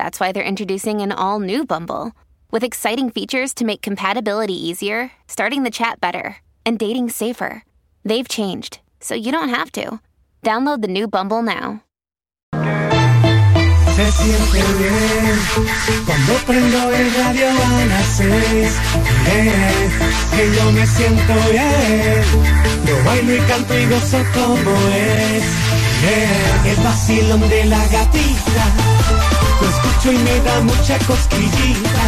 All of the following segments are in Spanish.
that's why they're introducing an all new Bumble with exciting features to make compatibility easier, starting the chat better, and dating safer. They've changed, so you don't have to. Download the new Bumble now. Se siente bien cuando prendo el radio a las seis. Que yo me siento bien. Yo bailo y canto y gozo como es. El vacilón de la gatita. Lo escucho y me da mucha cosquillita.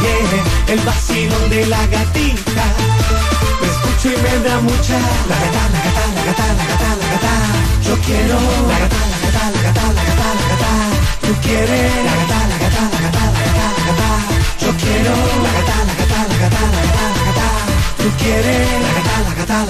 Bien, el vacilón de la gatita. Lo escucho y me da mucha. La gata, la gata, la gata, la gata, la gata. Yo quiero. La gata, la gata, la gata, la gata, la gata. Tú quieres. La gata, la gata, la gata, la gata, la gata. Yo quiero. La gata, la gata, la gata, la gata, la gata. Tú quieres. La gata,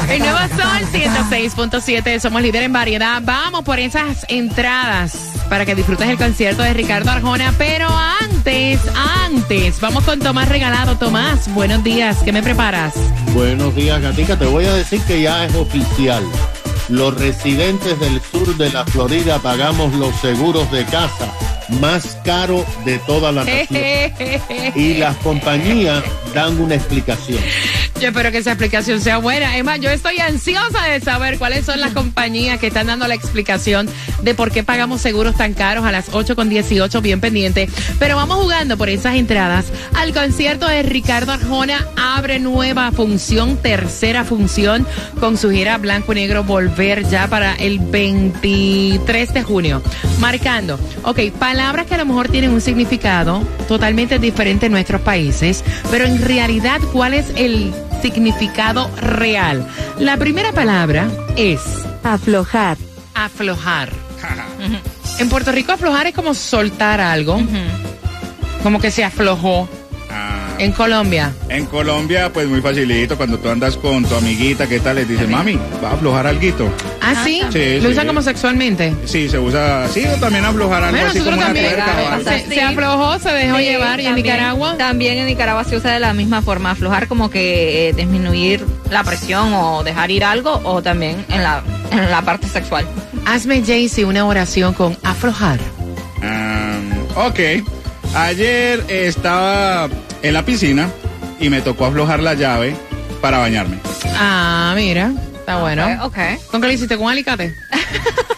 El nuevo Sol la gata. 106.7, somos líder en variedad. Vamos por esas entradas para que disfrutes el concierto de Ricardo Arjona. Pero antes, antes, vamos con Tomás Regalado. Tomás, buenos días, ¿qué me preparas? Buenos días, Gatica. Te voy a decir que ya es oficial. Los residentes del sur de la Florida pagamos los seguros de casa más caro de toda la nación. Y las compañías dan una explicación. Yo espero que esa explicación sea buena. Es más, yo estoy ansiosa de saber cuáles son las compañías que están dando la explicación de por qué pagamos seguros tan caros a las 8 con 18, bien pendiente. Pero vamos jugando por esas entradas al concierto de Ricardo Arjona. Abre nueva función, tercera función, con su gira Blanco y Negro Volver ya para el 23 de junio. Marcando, ok, palabras que a lo mejor tienen un significado totalmente diferente en nuestros países, pero en realidad, ¿cuál es el significado real? La primera palabra es Aflojar. aflojar. En Puerto Rico aflojar es como soltar algo, como que se aflojó. Ah, En Colombia, en Colombia, pues muy facilito, cuando tú andas con tu amiguita, ¿qué tal? Les dices, mami, va a aflojar alguito. ¿ah, sí? Sí, ¿Lo sí. usan como sexualmente? Sí, se usa así o también aflojar algo Bueno, así como una también tuerca o algo. se, se aflojó, se dejó Sí, llevar y en Nicaragua. También en Nicaragua se usa de la misma forma, aflojar como que eh, disminuir la presión o dejar ir algo o también en la, en la parte sexual. Hazme, Jaycee, una oración con aflojar. Ah, ok, ayer estaba en la piscina y me tocó aflojar la llave para bañarme Ah, mira, está bueno. Ok. ¿Con qué lo hiciste? ¿Con un alicate?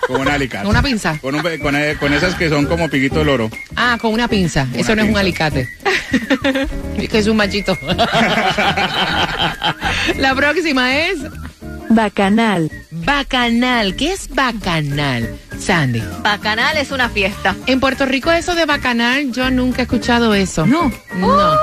con un alicate. ¿Con una pinza? Con, un con, eh, con esas que son como piquito de loro. Ah, con una pinza. Eso no es un alicate. Que es un machito. La próxima es Bacanal. Bacanal. ¿Qué es bacanal, Sandy? Bacanal es una fiesta. En Puerto Rico eso de bacanal, yo nunca he escuchado eso. No. No.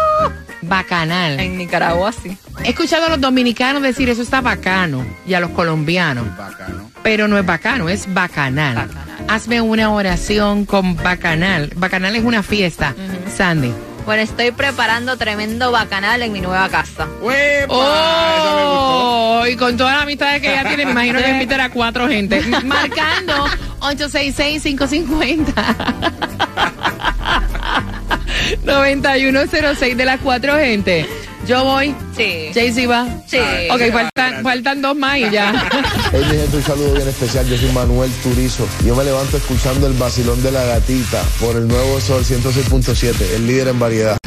Bacanal. En Nicaragua sí. He escuchado a los dominicanos decir eso está bacano y a los colombianos, Bacano. pero no es bacano, es bacanal. Bacanal. Hazme una oración con bacanal. Bacanal es una fiesta, Sandy. Bueno, estoy preparando tremendo bacanal en mi nueva casa. ¡Uepa! Eso me gustó. Oh, y con todas las amistades que ella tiene, me imagino que invitar a cuatro gente. Marcando 866-550. 9106 de las cuatro gente. Yo voy. Sí. Jaycee va. Sí. Ok, faltan, faltan dos más y ya. Hey, mi gente, un saludo bien especial. Yo soy Manuel Turizo. Yo me levanto escuchando el vacilón de la gatita por el nuevo Sol 106.7, el líder en variedad.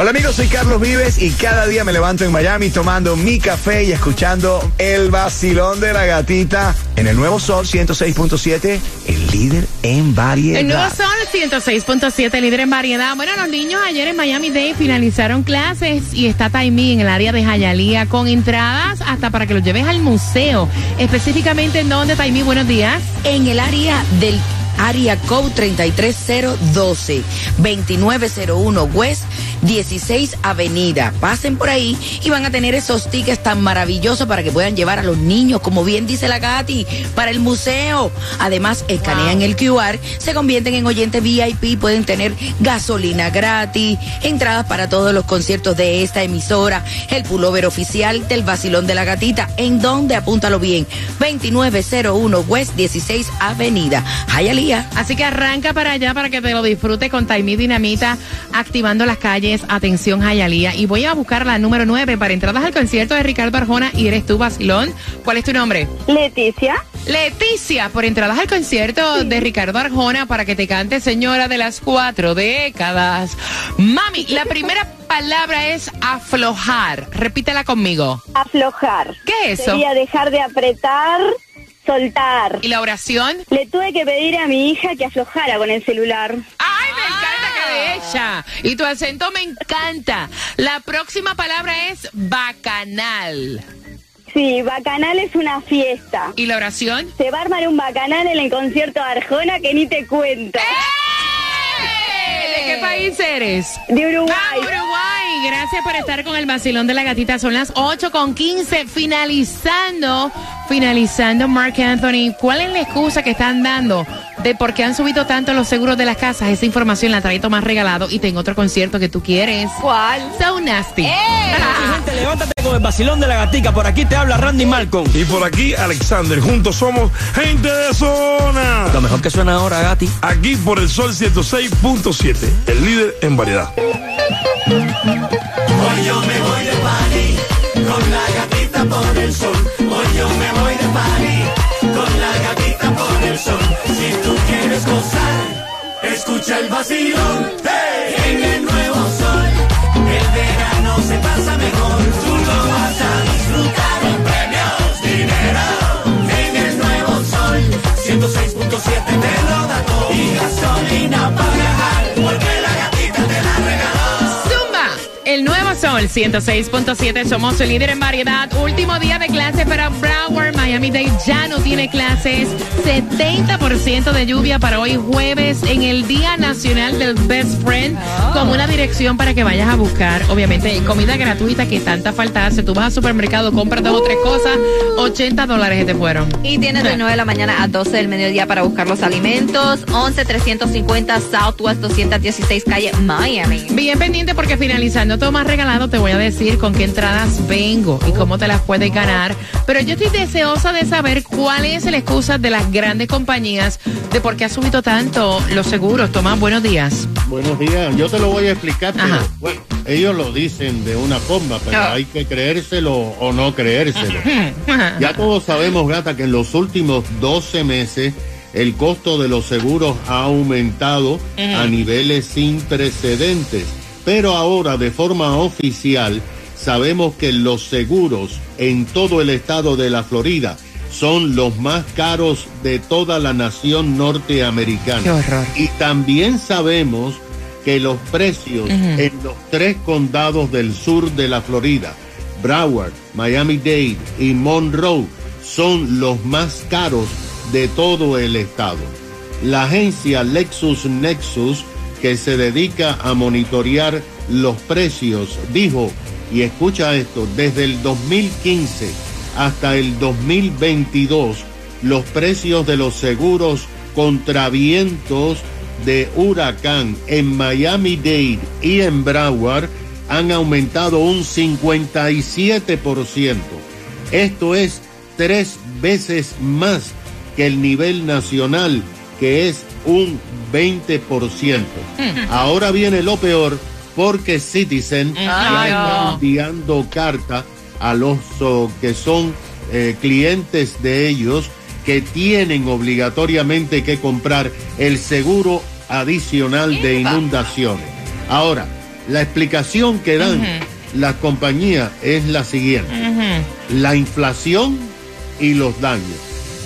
Hola amigos, soy Carlos Vives y cada día me levanto en Miami tomando mi café y escuchando el vacilón de la gatita en el nuevo Sol 106.7, el líder en variedad. El nuevo Sol 106.7, líder en variedad. Bueno, los niños ayer en Miami Day finalizaron clases y está Taimí en el área de Jayalía con entradas hasta para que los lleves al museo. Específicamente en donde, Taimí, buenos días. En el área del área code 33012 2901 West 16 Avenida. Pasen por ahí y van a tener esos tickets tan maravillosos para que puedan llevar a los niños, como bien dice la Gati, para el museo. Además, escanean el QR, se convierten en oyentes VIP, pueden tener gasolina gratis, entradas para todos los conciertos de esta emisora, el pullover oficial del Basilón de la Gatita, en donde, apúntalo bien, 2901 West 16 Avenida. Hialeah. Así que arranca para allá para que te lo disfrutes con Taimí Dinamita, activando las calles. Atención, Jayalía. Y voy a buscar la número 9 para entradas al concierto de Ricardo Arjona y eres tú, Basilón. ¿Cuál es tu nombre? Leticia. Leticia, por entradas al concierto de Ricardo Arjona para que te cante Señora de las Cuatro Décadas. Mami, la primera palabra es aflojar. Repítela conmigo. Aflojar. ¿Qué es eso? Sería dejar de apretar, soltar. ¿Y la oración? Le tuve que pedir a mi hija que aflojara con el celular. ¡Ay, me encanta de ella! Y tu acento me encanta. La próxima palabra es bacanal. Sí, bacanal es una fiesta. ¿Y la oración? Se va a armar un bacanal en el concierto de Arjona que ni te cuento. ¿De qué país eres? De Uruguay. Ah, Uruguay. Gracias por estar con el vacilón de la gatita. Son las 8 con 15. Finalizando, finalizando, Mark Anthony. ¿Cuál es la excusa que están dando de por qué han subido tanto los seguros de las casas? Esa información la traigo más regalado y tengo otro concierto que tú quieres. ¿Cuál? So nasty. Gente, levántate con el vacilón de la gatica. Por aquí te habla Randy Malcolm. Y por aquí, Alexander. Juntos somos gente de zona. Lo mejor que suena ahora, Gati. Aquí por el Sol 106.7, el líder en variedad. Hoy yo me voy de party con la gatita por el sol. Hoy yo me voy vacilón. ¡Hey! 106.7, somos el líder en variedad. Último día de clase para Broward, Miami Dade ya no tiene clases. 70% de lluvia para hoy jueves en el Día Nacional del Best Friend, como una dirección para que vayas a buscar, obviamente, comida gratuita que tanta falta hace. Tú vas al supermercado, compras dos o tres cosas, 80 dólares que te fueron. Y tienes de 9 de la mañana a 12 del mediodía para buscar los alimentos. 11 350 Southwest 216 calle Miami. Bien pendiente porque finalizando todo más regalado te voy a decir con qué entradas vengo y cómo te las puedes ganar. Pero yo estoy deseosa de saber cuál es la excusa de las grandes compañías de por qué ha subido tanto los seguros. Tomás, buenos días. Buenos días, yo te lo voy a explicar, pero Ajá. bueno, ellos lo dicen de una forma, pero Ah. hay que creérselo o no creérselo. Ya todos sabemos, gata, que en los últimos 12 meses el costo de los seguros ha aumentado a niveles sin precedentes. Pero ahora, de forma oficial, sabemos que los seguros en todo el estado de la Florida son los más caros de toda la nación norteamericana. Qué horror. Y también sabemos que los precios en los tres condados del sur de la Florida, Broward, Miami-Dade y Monroe, son los más caros de todo el estado. La agencia Lexus Nexus, que se dedica a monitorear los precios, dijo, y escucha esto, desde el 2015 hasta el 2022, los precios de los seguros contra vientos de huracán en Miami-Dade y en Broward han aumentado un 57%. Esto es tres veces más que el nivel nacional, que es un 20%. Ahora viene lo peor porque Citizen Ay, ya está enviando carta a los oh, que son eh, clientes de ellos que tienen obligatoriamente que comprar el seguro adicional de inundaciones. Ahora, La explicación que dan las compañías es la siguiente. La inflación y los daños.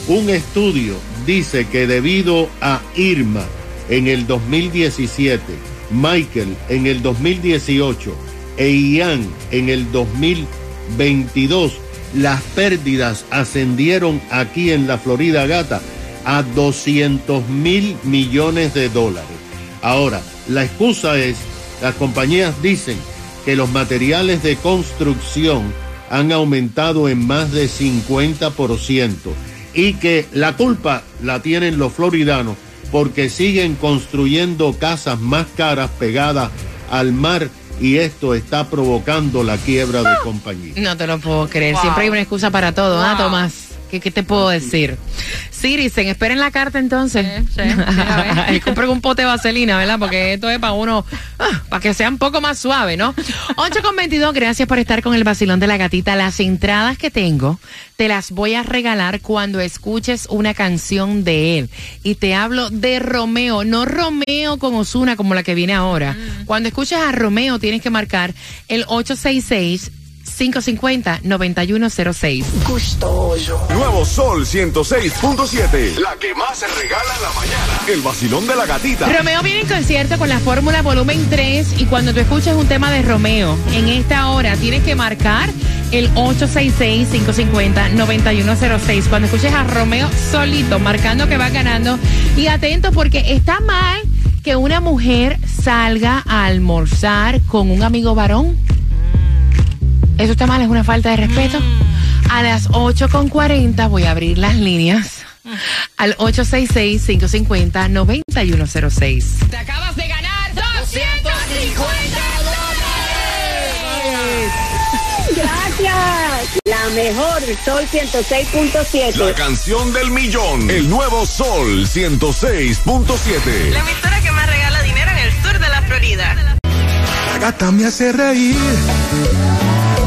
Un estudio dice que debido a Irma en el 2017, Michael en el 2018 e Ian en el 2022, las pérdidas ascendieron aquí en la Florida Gata a 200 mil millones de dólares. Ahora, la excusa es, las compañías dicen que los materiales de construcción han aumentado en más de 50% y que la culpa la tienen los floridanos porque siguen construyendo casas más caras pegadas al mar y esto está provocando la quiebra de compañía. No te lo puedo creer. Siempre hay una excusa para todo, ¿ah, Tomás? ¿Qué, ¿Qué, te puedo decir? Citizen, esperen la carta entonces. Sí, sí, compren un pote de vaselina, ¿verdad? Porque esto es para uno, ah, para que sea un poco más suave, ¿no? 8 con 22, gracias por estar con el vacilón de la gatita. Las entradas que tengo te las voy a regalar cuando escuches una canción de él. Y te hablo de Romeo, no Romeo con Osuna como la que viene ahora. Cuando escuches a Romeo tienes que marcar el 866 550-9106. Gustoso. Nuevo Sol 106.7. La que más se regala en la mañana. El vacilón de la gatita. Romeo viene en concierto con la Fórmula Volumen 3 y cuando tú escuches un tema de Romeo en esta hora tienes que marcar el 866-550-9106. Cuando escuches a Romeo solito marcando que va ganando y atento porque está mal que una mujer salga a almorzar con un amigo varón. Eso está mal, es una falta de respeto. A las 8.40 voy a abrir las líneas al 866-550-9106. Te acabas de ganar 250 Gracias. La mejor, Sol 106.7. La canción del millón. El nuevo Sol 106.7. La emisora que más regala dinero en el sur de la Florida. La gata me hace reír.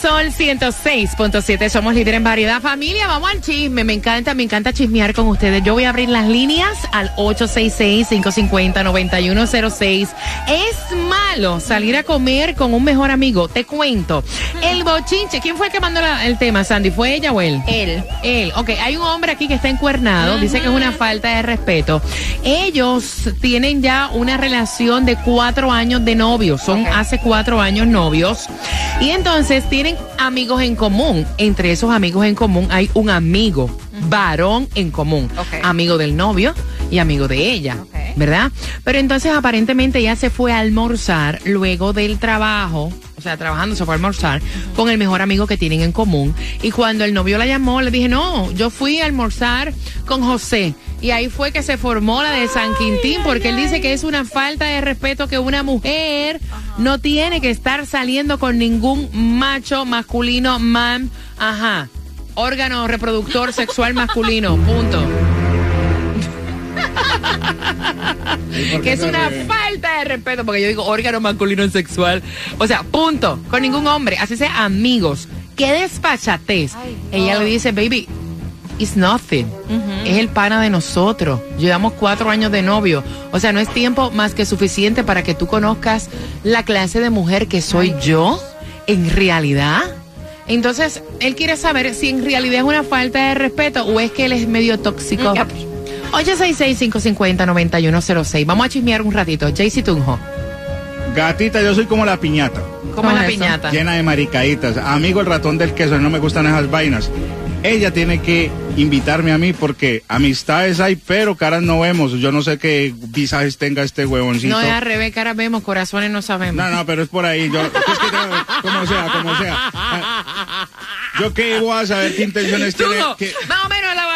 Sol 106.7 somos líder en variedad. Familia, vamos al chisme. Me encanta, me encanta chismear con ustedes. Yo voy a abrir las líneas al 866-550-9106. Es malo salir a comer con un mejor amigo. Te cuento. El bochinche. ¿Quién fue el que mandó la- el tema, Sandy? ¿Fue ella o él? Él. Él. Ok, hay un hombre aquí que está encuernado. Dice que es una falta de respeto. Ellos tienen ya una relación de cuatro años de novios. Son hace cuatro años novios. Y entonces tienen amigos en común. Entre esos amigos en común hay un amigo varón en común. Amigo del novio y amigo de ella. ¿Verdad? Pero entonces aparentemente ella se fue a almorzar luego del trabajo. O sea, trabajando se fue a almorzar con el mejor amigo que tienen en común. Y cuando el novio la llamó, le dije, no, yo fui a almorzar con José. Y ahí fue que se formó la de San Quintín, porque él dice que es una falta de respeto que una mujer no tiene que estar saliendo con ningún macho masculino, man, ajá, órgano reproductor sexual masculino, punto. Que es una falta de respeto, porque yo digo órgano masculino sexual. O sea, punto. Con ningún hombre, así sea amigos. Qué despachatez. Ella le dice, baby, it's nothing. Es el pana de nosotros. Llevamos cuatro años de novio. O sea, no es tiempo más que suficiente para que tú conozcas la clase de mujer que soy yo en realidad. Entonces, él quiere saber si en realidad es una falta de respeto o es que él es medio tóxico. 866-550-9106. Vamos a chismear un ratito. Jaycee Tunjo. Gatita, yo soy como la piñata. ¿Cómo es la piñata? Llena de maricaditas. Amigo el ratón del queso, no me gustan esas vainas. Ella tiene que invitarme a mí porque amistades hay, pero caras no vemos. Yo no sé qué visajes tenga este huevoncito. No es al revés, caras vemos, corazones no sabemos. No, no, pero es por ahí. Yo, es que tengo- como sea, como sea. Yo qué voy a saber qué intenciones tiene. Que- más o menos la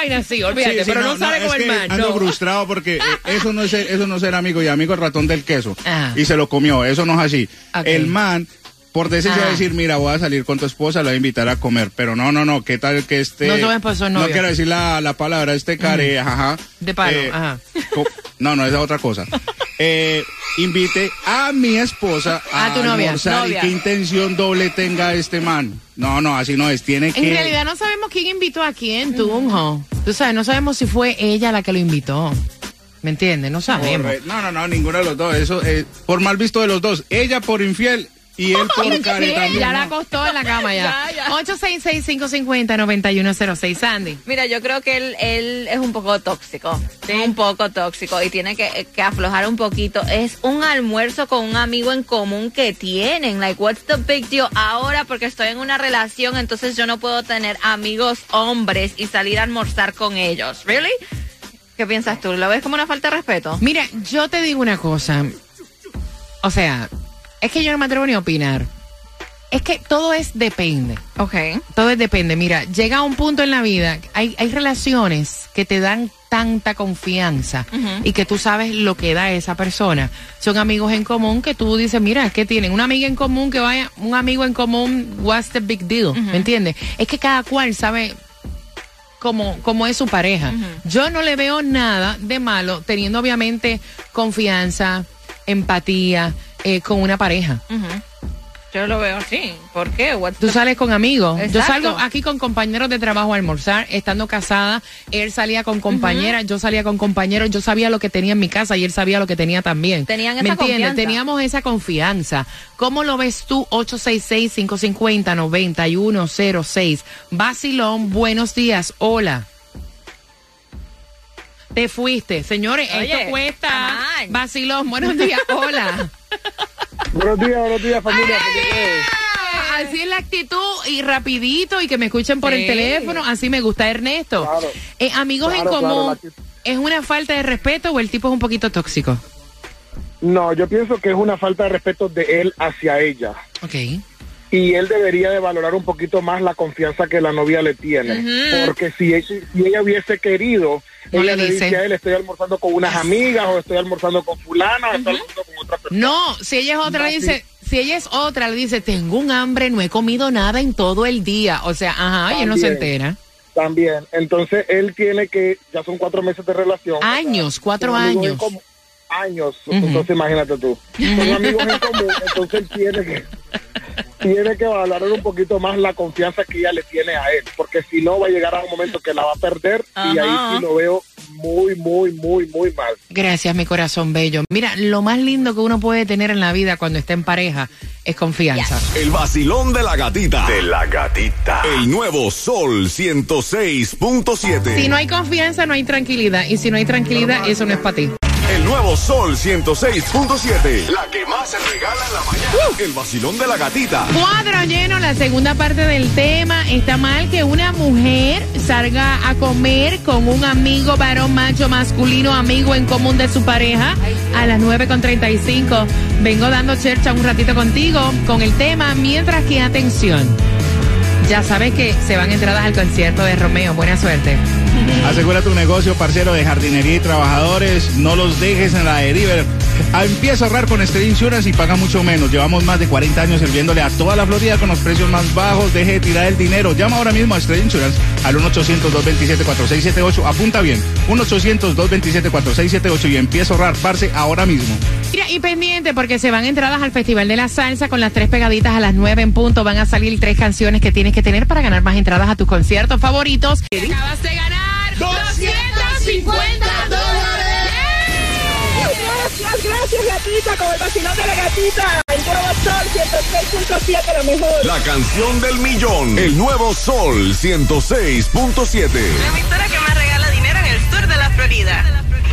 vaina sí, olvídate, Sí, sí, pero no, sale es con el man. Ando no. frustrado porque eh, eso no es ser, eso no es ser amigo y amigo el ratón del queso. Ah. Y se lo comió, eso no es así. El man por decencia Ajá. decir, mira, voy a salir con tu esposa, la voy a invitar a comer. Pero no, no, no, ¿qué tal que este... No tu esposo, es No quiero decir la, la palabra, este care, ajá. De palo, Eh, ajá. No, no, esa es otra cosa. Eh, invite a mi esposa a, A tu novia, almorzar novia. y qué intención doble tenga este man. No, no, así no es. Tiene En que... realidad no sabemos quién invitó a quién, Tunjo. Tú sabes, no sabemos si fue ella la que lo invitó. ¿Me entiendes? No sabemos. No, no, no, ninguno de los dos. Eso, eh, por mal visto de los dos. Ella por infiel y él por care Sí, también. ya la acostó en la cama ya. Ya, ya. 866-550-9106, Sandy. Mira, yo creo que él, él es un poco tóxico. Un poco tóxico y tiene que, que aflojar un poquito. Es un almuerzo con un amigo en común que tienen. Like, what's the big deal? Ahora, porque estoy en una relación, entonces yo no puedo tener amigos hombres y salir a almorzar con ellos. ¿Really? ¿Qué piensas tú? ¿Lo ves como una falta de respeto? Mira, yo te digo una cosa. O sea, es que yo no me atrevo ni a opinar. Es que todo es depende. Ok. Todo es depende. Mira, llega un punto en la vida, hay, hay relaciones que te dan tanta confianza y que tú sabes lo que da esa persona. Son amigos en común que tú dices, mira, ¿qué tienen? Una amiga en común que vaya, un amigo en común, what's the big deal? ¿Me entiendes? Es que cada cual sabe cómo, cómo es su pareja. Yo no le veo nada de malo teniendo obviamente confianza, empatía eh, con una pareja. Yo lo veo así. ¿Por qué? What's Tú sales con amigos. Yo salgo aquí con compañeros de trabajo a almorzar, estando casada. Él salía con compañeras, yo salía con compañeros. Yo sabía lo que tenía en mi casa y él sabía lo que tenía también. Tenían ¿Me esa entiendes? confianza. Teníamos esa confianza. ¿Cómo lo ves tú? 866-550-9106. Basilón, buenos días. Hola. Te fuiste. Señores, Oye, esto cuesta. Basilón, buenos días. Hola. Buenos días, buenos días, familia. Así es la actitud y rapidito y que me escuchen por el teléfono. Así me gusta Ernesto. Claro. Eh, amigos Claro, en común. ¿es una falta de respeto o el tipo es un poquito tóxico? No, yo pienso que es una falta de respeto de él hacia ella. Ok. Y él debería de valorar un poquito más la confianza que la novia le tiene. Porque si, ella- si ella hubiese querido, No ella le dice. dice a él, estoy almorzando con unas amigas, o estoy almorzando con fulana, o estoy almorzando con otra persona. No, si ella es otra, No, le dice, si ella es otra, le dice, tengo un hambre, no he comido nada en todo el día. O sea, ajá, ella no se entera. También. Entonces él tiene que, ya son cuatro meses de relación. Años, cuatro años. común. Años. Entonces imagínate tú. Son amigos en común, entonces él tiene que, tiene que valorar un poquito más la confianza que ella le tiene a él. Porque si no, va a llegar a un momento que la va a perder y ahí sí lo veo muy, muy, muy, muy mal. Gracias, mi corazón bello. Mira, lo más lindo que uno puede tener en la vida cuando está en pareja es confianza. El vacilón de la gatita. De la gatita. El nuevo Sol 106.7. Si no hay confianza, no hay tranquilidad. Y si no hay tranquilidad, eso no es para ti. El nuevo Sol 106.7. La que más se regala en la mañana. El vacilón de la gatita. Cuadro lleno, la segunda parte del tema. Está mal que una mujer salga a comer con un amigo varón macho masculino, amigo en común de su pareja, a las 9.35. Vengo dando chercha un ratito contigo con el tema, mientras que atención. Ya sabes que se van entradas al concierto de Romeo. Buena suerte. Asegura tu negocio, parcero de jardinería y trabajadores. No los dejes en la deriva. Ah, Empieza a ahorrar con Estel Insurance y paga mucho menos. Llevamos más de 40 años sirviéndole a toda la Florida con los precios más bajos. Deje de tirar el dinero. Llama ahora mismo a Estel Insurance al 1-800-227-4678. Apunta bien. 1-800-227-4678 y empieza a ahorrar. Parce ahora mismo. Mira, y pendiente porque se van entradas al Festival de la Salsa con las tres pegaditas a las nueve en punto. Van a salir tres canciones que tienes que tener para ganar más entradas a tus conciertos favoritos. Acabas de ganar 250 dólares. Gracias, gracias, gatita, con el vacilón de la gatita. El nuevo Sol 106.7, la mejor. La canción del millón. El nuevo Sol 106.7. La emisora que más regala dinero en el sur de la Florida.